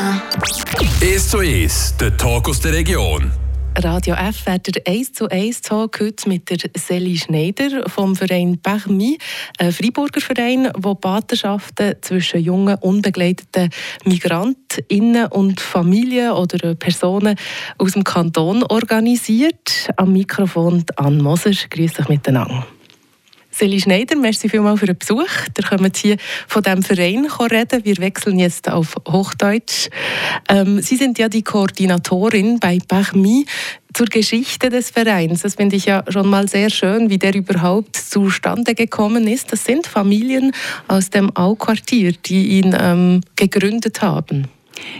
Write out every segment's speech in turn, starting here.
1 zu 1, der Talk aus der Region. Radio F wird der 1 zu 1 Talk heute mit der Seli Schneider vom Verein Permis, ein Freiburger Verein, der Patenschaften zwischen jungen, unbegleiteten MigrantInnen und Familien oder Personen aus dem Kanton organisiert. Am Mikrofon Anne Moser. Grüß euch miteinander. Seli Schneider, merci vielmals für den Besuch. Wir können hier von diesem Verein reden. Wir wechseln jetzt auf Hochdeutsch. Ähm, Sie sind ja die Koordinatorin bei Permis zur Geschichte des Vereins. Das finde ich ja schon mal sehr schön, wie der überhaupt zustande gekommen ist. Das sind Familien aus dem Au-Quartier, die ihn ähm, gegründet haben.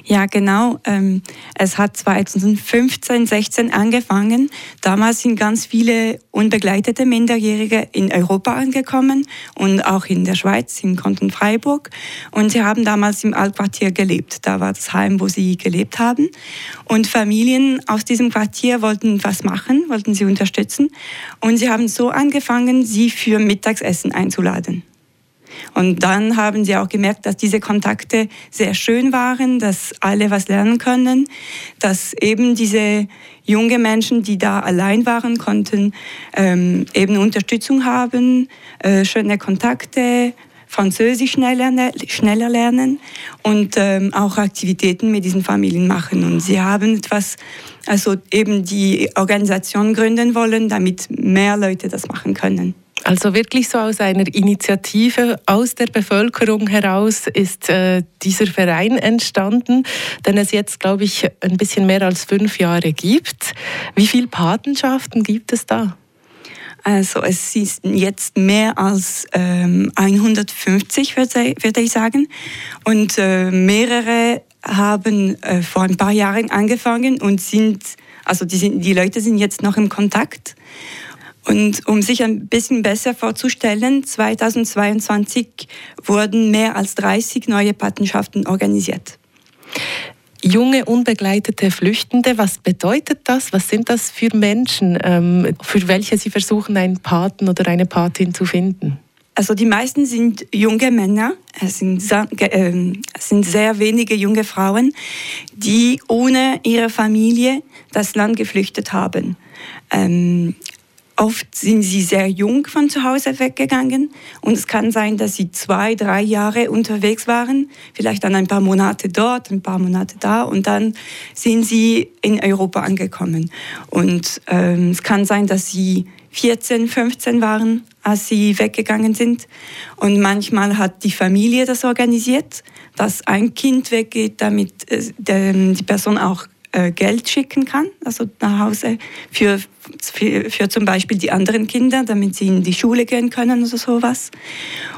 Ja, genau. Ähm, es hat 2015, 16 angefangen. Damals sind ganz viele unbegleitete Minderjährige in Europa angekommen und auch in der Schweiz, in Kanton Freiburg. Und sie haben damals im Altquartier gelebt. Da war das Heim, wo sie gelebt haben. Und Familien aus diesem Quartier wollten was machen, wollten sie unterstützen. Und sie haben so angefangen, sie für Mittagsessen einzuladen. Und dann haben sie auch gemerkt, dass diese Kontakte sehr schön waren, dass alle was lernen können, dass eben diese jungen Menschen, die da allein waren, konnten ähm, eben Unterstützung haben, äh, schöne Kontakte, Französisch schneller, schneller lernen und ähm, auch Aktivitäten mit diesen Familien machen. Und sie haben etwas, also eben die Organisation gründen wollen, damit mehr Leute das machen können. Also wirklich so aus einer Initiative aus der Bevölkerung heraus ist äh, dieser Verein entstanden, den es jetzt, glaube ich, ein bisschen mehr als fünf Jahre gibt. Wie viele Patenschaften gibt es da? Also es ist jetzt mehr als ähm, 150, würde, würde ich sagen. Und äh, mehrere haben äh, vor ein paar Jahren angefangen und sind, also die, sind, die Leute sind jetzt noch im Kontakt. Und um sich ein bisschen besser vorzustellen, 2022 wurden mehr als 30 neue Patenschaften organisiert. Junge unbegleitete Flüchtende, was bedeutet das? Was sind das für Menschen, ähm, für welche Sie versuchen, einen Paten oder eine Patin zu finden? Also die meisten sind junge Männer, es sind, ähm, es sind sehr wenige junge Frauen, die ohne ihre Familie das Land geflüchtet haben. Oft sind sie sehr jung von zu Hause weggegangen und es kann sein, dass sie zwei, drei Jahre unterwegs waren, vielleicht dann ein paar Monate dort, ein paar Monate da und dann sind sie in Europa angekommen. Und ähm, es kann sein, dass sie 14, 15 waren, als sie weggegangen sind. Und manchmal hat die Familie das organisiert, dass ein Kind weggeht, damit äh, die Person auch äh, Geld schicken kann, also nach Hause für, für, für, zum Beispiel die anderen Kinder, damit sie in die Schule gehen können oder sowas.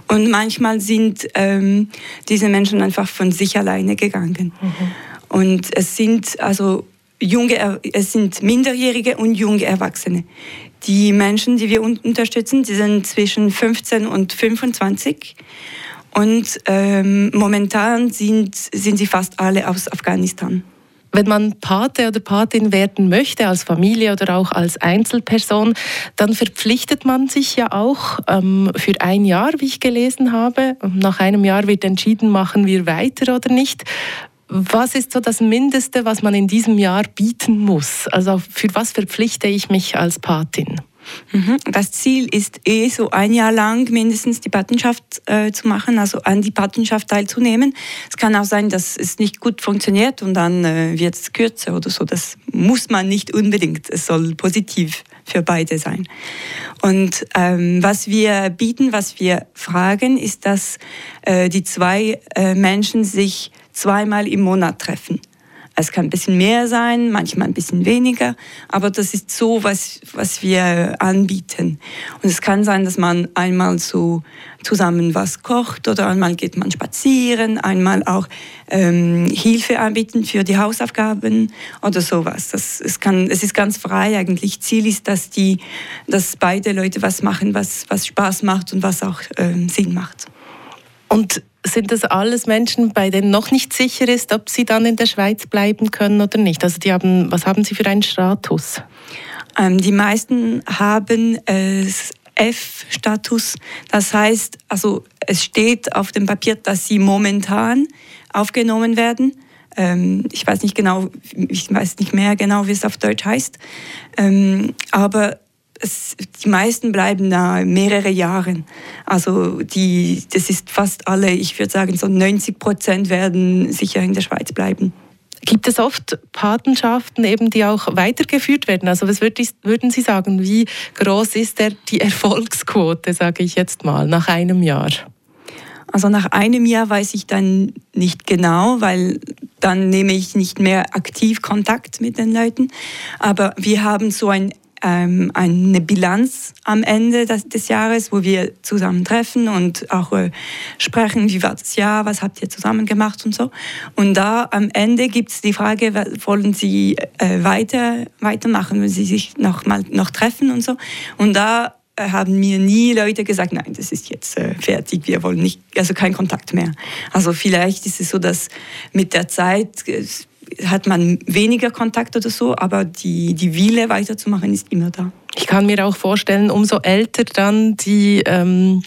Und manchmal sind ähm, diese Menschen einfach von sich alleine gegangen. Mhm. Und es sind also junge, es sind Minderjährige und junge Erwachsene. Die Menschen, die wir unterstützen, die sind zwischen 15 und 25. Und ähm, momentan sind, sind sie fast alle aus Afghanistan. Wenn man Pate oder Patin werden möchte, als Familie oder auch als Einzelperson, dann verpflichtet man sich ja auch ähm, für ein Jahr, wie ich gelesen habe. Nach einem Jahr wird entschieden, machen wir weiter oder nicht. Was ist so das Mindeste, was man in diesem Jahr bieten muss? Also für was verpflichte ich mich als Patin? Mhm. Das Ziel ist eh so ein Jahr lang mindestens die Patenschaft äh, zu machen, also an die Patenschaft teilzunehmen. Es kann auch sein, dass es nicht gut funktioniert und dann äh, wird es kürzer oder so. Das muss man nicht unbedingt. Es soll positiv für beide sein. Und ähm, was wir bieten, was wir fragen, ist, dass äh, die zwei äh, Menschen sich zweimal im Monat treffen. Es kann ein bisschen mehr sein, manchmal ein bisschen weniger, aber das ist so, was, was wir anbieten. Und es kann sein, dass man einmal so zusammen was kocht oder einmal geht man spazieren, einmal auch ähm, Hilfe anbieten für die Hausaufgaben oder sowas. Das, es, kann, es ist ganz frei eigentlich. Ziel ist, dass, die, dass beide Leute was machen, was, was Spaß macht und was auch ähm, Sinn macht. Und sind das alles Menschen, bei denen noch nicht sicher ist, ob sie dann in der Schweiz bleiben können oder nicht? Also die haben, was haben sie für einen Status? Ähm, die meisten haben äh, F-Status. Das heißt, also es steht auf dem Papier, dass sie momentan aufgenommen werden. Ähm, ich weiß nicht genau, ich weiß nicht mehr genau, wie es auf Deutsch heißt. Ähm, aber es, die meisten bleiben da mehrere Jahre. Also die, das ist fast alle, ich würde sagen, so 90 Prozent werden sicher in der Schweiz bleiben. Gibt es oft Patenschaften, eben, die auch weitergeführt werden? Also was würden Sie sagen, wie groß ist der, die Erfolgsquote, sage ich jetzt mal, nach einem Jahr? Also nach einem Jahr weiß ich dann nicht genau, weil dann nehme ich nicht mehr aktiv Kontakt mit den Leuten. Aber wir haben so ein ähm, eine Bilanz am Ende des, des, Jahres, wo wir zusammen treffen und auch äh, sprechen, wie war das Jahr, was habt ihr zusammen gemacht und so. Und da am Ende gibt es die Frage, wollen Sie äh, weiter, weitermachen, wenn Sie sich noch mal noch treffen und so. Und da äh, haben mir nie Leute gesagt, nein, das ist jetzt äh, fertig, wir wollen nicht, also kein Kontakt mehr. Also vielleicht ist es so, dass mit der Zeit äh, hat man weniger Kontakt oder so, aber die, die Wille weiterzumachen ist immer da. Ich kann mir auch vorstellen, umso älter dann die ähm,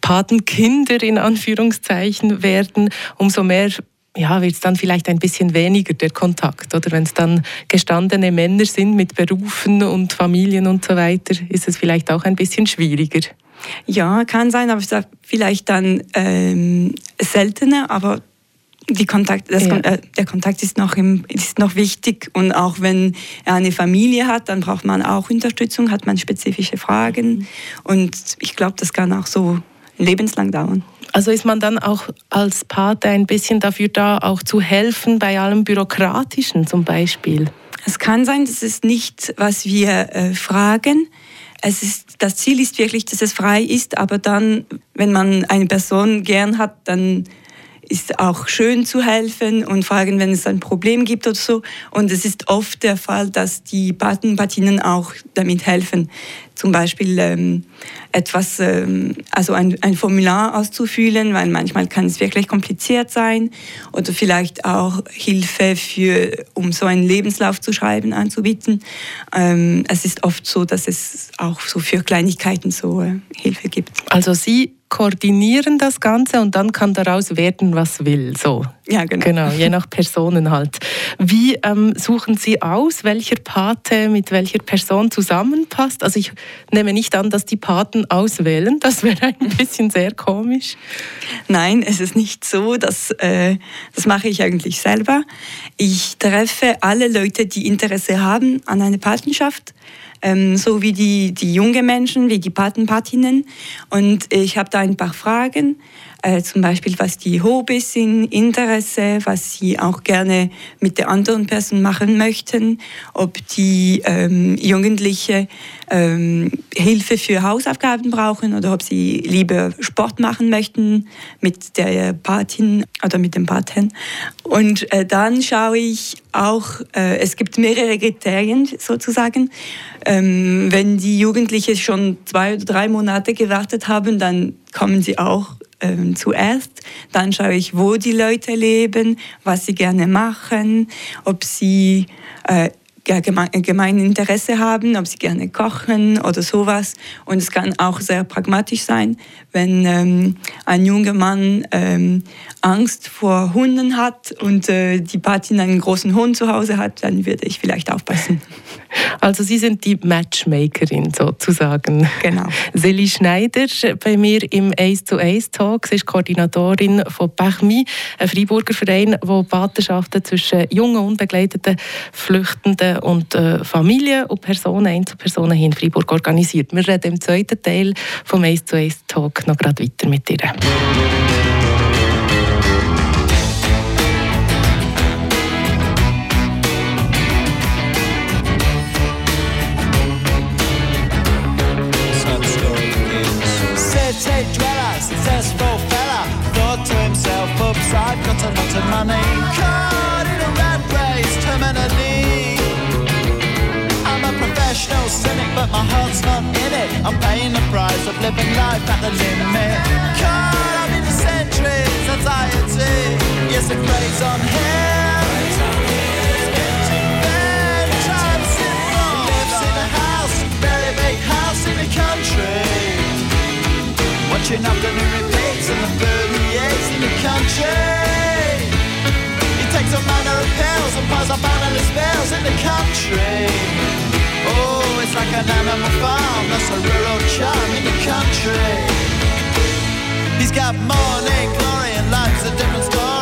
Patenkinder in Anführungszeichen werden, umso mehr ja, wird es dann vielleicht ein bisschen weniger der Kontakt. Oder wenn es dann gestandene Männer sind mit Berufen und Familien und so weiter, ist es vielleicht auch ein bisschen schwieriger. Ja, kann sein, aber vielleicht dann ähm, seltener, aber die Kontakt, das, ja. äh, der Kontakt ist noch, im, ist noch wichtig und auch wenn er eine Familie hat, dann braucht man auch Unterstützung, hat man spezifische Fragen mhm. und ich glaube, das kann auch so lebenslang dauern. Also ist man dann auch als Pate ein bisschen dafür da, auch zu helfen bei allem Bürokratischen zum Beispiel? Es kann sein, das ist nicht, was wir äh, fragen. Es ist, das Ziel ist wirklich, dass es frei ist, aber dann, wenn man eine Person gern hat, dann ist auch schön zu helfen und fragen, wenn es ein Problem gibt oder so. Und es ist oft der Fall, dass die Paten, auch damit helfen. Zum Beispiel ähm, etwas, ähm, also ein, ein Formular auszufüllen, weil manchmal kann es wirklich kompliziert sein. Oder vielleicht auch Hilfe für, um so einen Lebenslauf zu schreiben, anzubieten. Ähm, es ist oft so, dass es auch so für Kleinigkeiten so äh, Hilfe gibt. Also Sie koordinieren das Ganze und dann kann daraus werden, was will. So. Ja, genau. Genau, je nach Personen halt. Wie ähm, suchen Sie aus, welcher Pate mit welcher Person zusammenpasst? Also ich nehme nicht an, dass die Paten auswählen. Das wäre ein bisschen sehr komisch. Nein, es ist nicht so. Das, äh, das mache ich eigentlich selber. Ich treffe alle Leute, die Interesse haben an einer Patenschaft ähm, so wie die, die jungen Menschen, wie die Patenpatinnen. Und ich habe da ein paar Fragen, äh, zum Beispiel was die Hobbys sind, Interesse, was sie auch gerne mit der anderen Person machen möchten, ob die ähm, Jugendliche ähm, Hilfe für Hausaufgaben brauchen oder ob sie lieber Sport machen möchten mit der Patin oder mit dem Paten. Und äh, dann schaue ich auch, äh, es gibt mehrere Kriterien sozusagen. Ähm, wenn die Jugendlichen schon zwei oder drei Monate gewartet haben, dann kommen sie auch ähm, zuerst. Dann schaue ich, wo die Leute leben, was sie gerne machen, ob sie äh, gemein Interesse haben, ob sie gerne kochen oder sowas. Und es kann auch sehr pragmatisch sein, wenn ähm, ein junger Mann ähm, Angst vor Hunden hat und äh, die Patin einen großen Hund zu Hause hat, dann würde ich vielleicht aufpassen. Also Sie sind die Matchmakerin sozusagen. Genau. Seli Schneider bei mir im Ace to Ace Talk. Sie ist Koordinatorin von Bachmi, ein Freiburger Verein, der Patenschaften zwischen jungen, unbegleiteten Flüchtenden und äh, Familien und Personen, Einzelpersonen hier in Freiburg organisiert. Wir reden im zweiten Teil vom Ace to Ace Talk noch gerade weiter mit ihr. estate dweller, successful fella, thought to himself, oops, I've got a lot of money. Caught in a rat race terminally. I'm a professional cynic, but my heart's not in it. I'm paying the price of living life at the limit. Caught up in the centuries, anxiety. Yes, it craze on him. Watching afternoon repeats and the 38s in the country. He takes a man up under the spells in the country. Oh, it's like an animal farm, that's a rural charm in the country. He's got morning glory and life's a different story.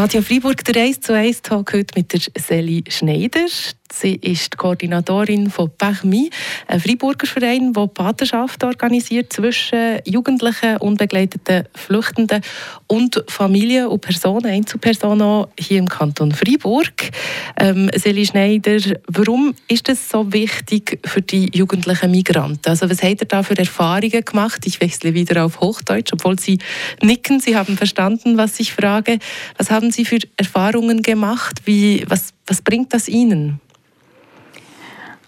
Radio Freiburg, der 1 zu 1 Talk heute mit der Seli Schneider. Sie ist die Koordinatorin von PACMI, ein Freiburger Verein, der Patenschaft organisiert zwischen Jugendlichen, unbegleiteten Flüchtenden und Familien und Personen, Einzelpersonen hier im Kanton Freiburg. Ähm, Seli Schneider, warum ist es so wichtig für die jugendlichen Migranten? Also was habt ihr da für Erfahrungen gemacht? Ich wechsle wieder auf Hochdeutsch, obwohl Sie nicken, Sie haben verstanden, was ich frage. Was haben Sie für Erfahrungen gemacht? Wie, was, was bringt das Ihnen?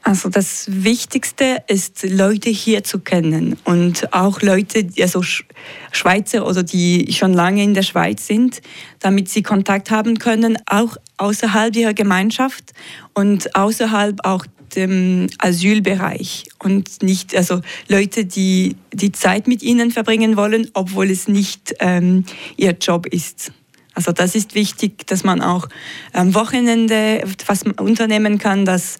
Also das Wichtigste ist, Leute hier zu kennen und auch Leute, also Sch- Schweizer oder die schon lange in der Schweiz sind, damit sie Kontakt haben können, auch außerhalb ihrer Gemeinschaft und außerhalb auch dem Asylbereich und nicht also Leute, die die Zeit mit ihnen verbringen wollen, obwohl es nicht ähm, ihr Job ist. Also das ist wichtig, dass man auch am Wochenende was unternehmen kann, dass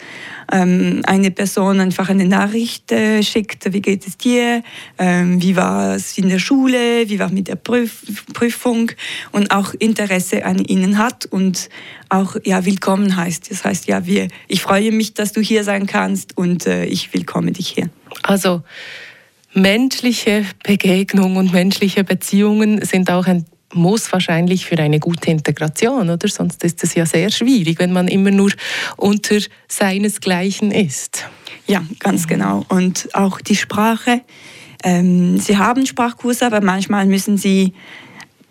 ähm, eine Person einfach eine Nachricht äh, schickt, wie geht es dir, ähm, wie war es in der Schule, wie war mit der Prüf Prüfung und auch Interesse an ihnen hat und auch ja willkommen heißt. Das heißt ja, wir, ich freue mich, dass du hier sein kannst und äh, ich willkomme dich hier. Also menschliche Begegnung und menschliche Beziehungen sind auch ein muss wahrscheinlich für eine gute Integration, oder? Sonst ist es ja sehr schwierig, wenn man immer nur unter seinesgleichen ist. Ja, ganz genau. Und auch die Sprache. Ähm, sie haben Sprachkurse, aber manchmal müssen sie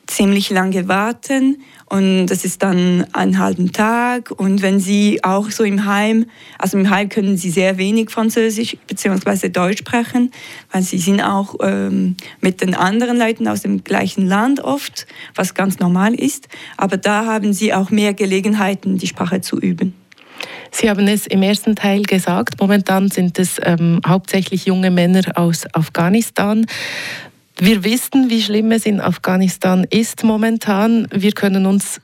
ziemlich lange warten und das ist dann einen halben Tag und wenn Sie auch so im Heim, also im Heim können Sie sehr wenig Französisch bzw. Deutsch sprechen, weil Sie sind auch ähm, mit den anderen Leuten aus dem gleichen Land oft, was ganz normal ist, aber da haben Sie auch mehr Gelegenheiten, die Sprache zu üben. Sie haben es im ersten Teil gesagt, momentan sind es ähm, hauptsächlich junge Männer aus Afghanistan. Wir wissen, wie schlimm es in Afghanistan ist momentan. Wir können uns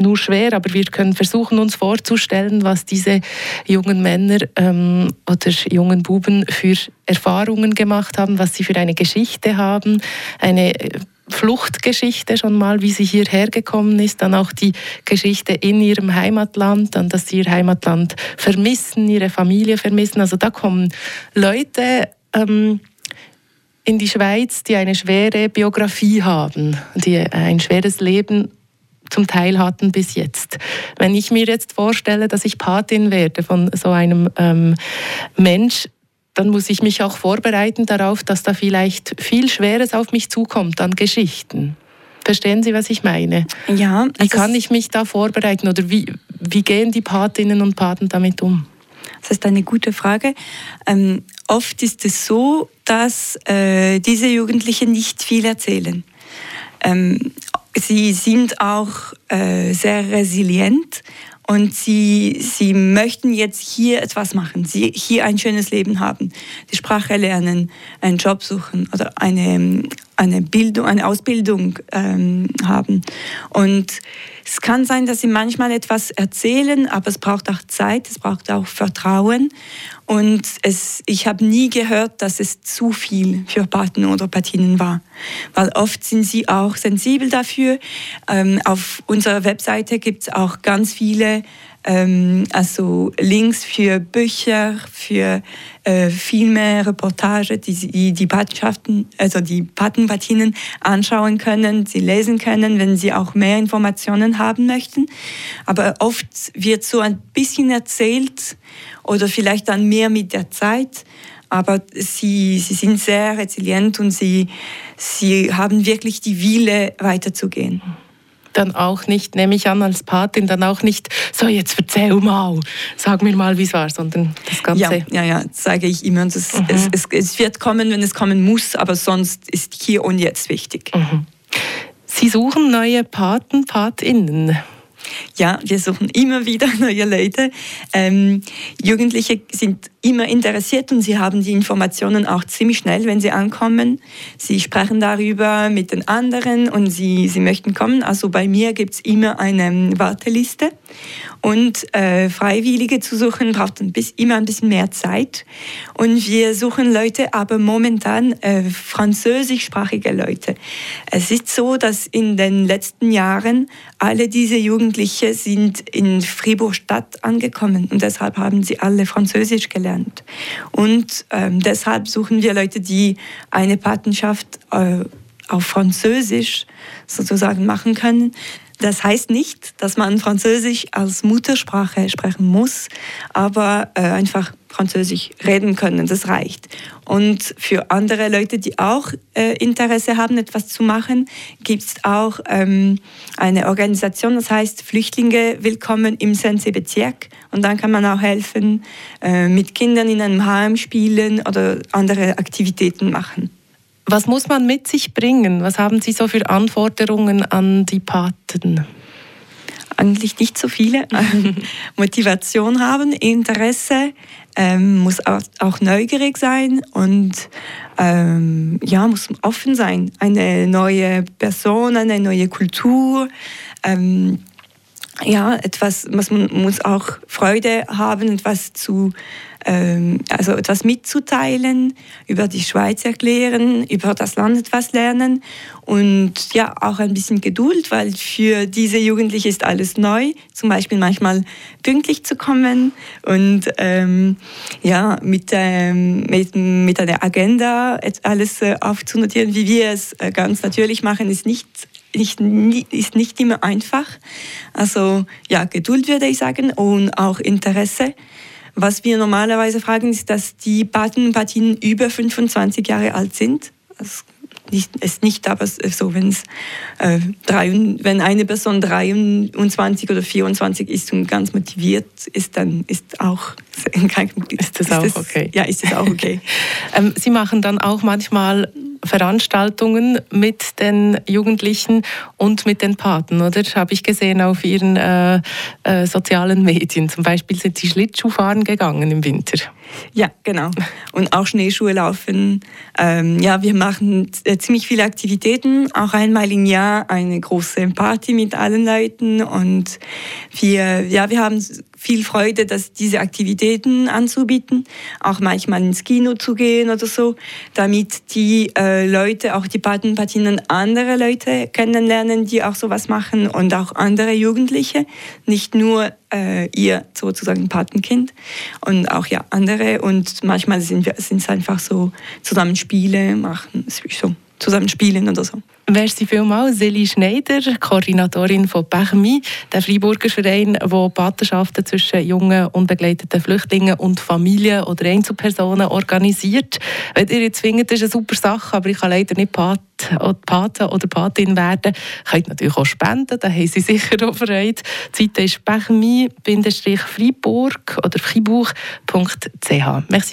nur schwer, aber wir können versuchen, uns vorzustellen, was diese jungen Männer ähm, oder jungen Buben für Erfahrungen gemacht haben, was sie für eine Geschichte haben, eine Fluchtgeschichte schon mal, wie sie hierher gekommen ist, dann auch die Geschichte in ihrem Heimatland, dann, dass sie ihr Heimatland vermissen, ihre Familie vermissen. Also da kommen Leute ähm, in die Schweiz, die eine schwere Biografie haben, die ein schweres Leben zum Teil hatten bis jetzt. Wenn ich mir jetzt vorstelle, dass ich Patin werde von so einem ähm, Mensch, dann muss ich mich auch vorbereiten darauf, dass da vielleicht viel Schweres auf mich zukommt an Geschichten. Verstehen Sie, was ich meine? Ja. Wie kann ich mich da vorbereiten oder wie, wie gehen die Patinnen und Paten damit um? Das ist eine gute Frage. Ähm, oft ist es so, dass äh, diese Jugendlichen nicht viel erzählen. Ähm, sie sind auch äh, sehr resilient und sie, sie möchten jetzt hier etwas machen, sie hier ein schönes Leben haben, die Sprache lernen, einen Job suchen oder eine, eine Bildung, eine Ausbildung ähm, haben. Und es kann sein, dass sie manchmal etwas erzählen, aber es braucht auch Zeit, es braucht auch Vertrauen. Und es, ich habe nie gehört, dass es zu viel für Paten oder Patinnen war. Weil oft sind sie auch sensibel dafür. Ähm, auf unserer Webseite gibt es auch ganz viele ähm, also Links für Bücher, für äh, Filme, Reportage, die die, die Patenschaften, also die Patenpatinen anschauen können, sie lesen können, wenn sie auch mehr Informationen haben möchten. Aber oft wird so ein bisschen erzählt oder vielleicht dann mehr mit der Zeit. Aber sie, sie sind sehr resilient und sie, sie haben wirklich die Wille, weiterzugehen dann auch nicht, nehme ich an, als Patin dann auch nicht, so jetzt erzähl mal, sag mir mal, wie es war, sondern das Ganze. Ja, ja, ja sage ich immer. Das, mhm. es, es, es, wird kommen, wenn es kommen muss, aber sonst ist hier und jetzt wichtig. Mhm. Sie suchen neue Paten, Patinnen. Ja, wir suchen immer wieder neue Leute. Ähm, Jugendliche sind immer interessiert und sie haben die Informationen auch ziemlich schnell, wenn sie ankommen. Sie sprechen darüber mit den anderen und sie, sie möchten kommen. Also bei mir gibt es immer eine Warteliste und äh, Freiwillige zu suchen braucht ein bisschen, immer ein bisschen mehr Zeit. Und wir suchen Leute, aber momentan äh, französischsprachige Leute. Es ist so, dass in den letzten Jahren alle diese Jugendlichen sind in Fribourg-Stadt angekommen und deshalb haben sie alle Französisch gelernt. Und ähm, deshalb suchen wir Leute, die eine Patenschaft äh, auf Französisch sozusagen machen können. Das heißt nicht, dass man Französisch als Muttersprache sprechen muss, aber äh, einfach Französisch reden können, das reicht. Und für andere Leute, die auch äh, Interesse haben, etwas zu machen, gibt es auch ähm, eine Organisation, das heißt Flüchtlinge willkommen im Sense-Bezirk. Und dann kann man auch helfen, äh, mit Kindern in einem Heim spielen oder andere Aktivitäten machen. Was muss man mit sich bringen? Was haben Sie so für Anforderungen an die Paten? Eigentlich nicht so viele. Motivation haben, Interesse, ähm, muss auch, auch, neugierig sein und ähm, ja, muss offen sein. Eine neue Person, eine neue Kultur. Ähm, ja, etwas, was man muss auch Freude haben, etwas zu ähm, also etwas mitzuteilen, über die Schweiz erklären, über das Land etwas lernen und ja, auch ein bisschen Geduld, weil für diese Jugendlichen ist alles neu, zum Beispiel manchmal pünktlich zu kommen und ähm, ja, mit, ähm, mit, mit einer Agenda alles äh, aufzunotieren, wie wir es äh, ganz natürlich machen, ist nicht nicht, ist nicht immer einfach. Also ja, Geduld würde ich sagen und auch Interesse. Was wir normalerweise fragen, ist, dass die Paten und Patinnen über 25 Jahre alt sind. Das ist nicht aber so, wenn's, äh, drei, wenn eine Person 23 oder 24 ist und ganz motiviert ist, dann ist auch ist das auch okay. Ja, ist das auch okay. ähm, Sie machen dann auch manchmal Veranstaltungen mit den Jugendlichen und mit den Paten, oder? Habe ich gesehen auf Ihren äh, äh, sozialen Medien. Zum Beispiel sind Sie Schlittschuhfahren gegangen im Winter. Ja, genau. Und auch Schneeschuhe laufen. Ähm, ja, wir machen äh, ziemlich viele Aktivitäten. Auch einmal im Jahr eine große Party mit allen Leuten. Und wir, ja, wir haben viel Freude, dass diese Aktivitäten anzubieten. Auch manchmal ins Kino zu gehen oder so, damit die äh, Leute, auch die Paten, Patinnen, andere Leute kennenlernen, die auch sowas machen und auch andere Jugendliche. Nicht nur äh, ihr sozusagen Patenkind und auch ja andere und manchmal sind es einfach so zusammen Spiele machen, so zusammen spielen oder so. Merci vielmals, Seli Schneider, Koordinatorin von PECHMI, der Freiburger Verein, der Patenschaften zwischen jungen, unbegleiteten Flüchtlingen und Familien oder Einzelpersonen organisiert. Wenn ihr jetzt findet, ist eine super Sache, aber ich kann leider nicht Pat Pate oder Patin werden, könnt natürlich auch spenden, da haben sie sicher auch Freude. Die Seite ist pechmi-freiburg oder fribourg.ch. Merci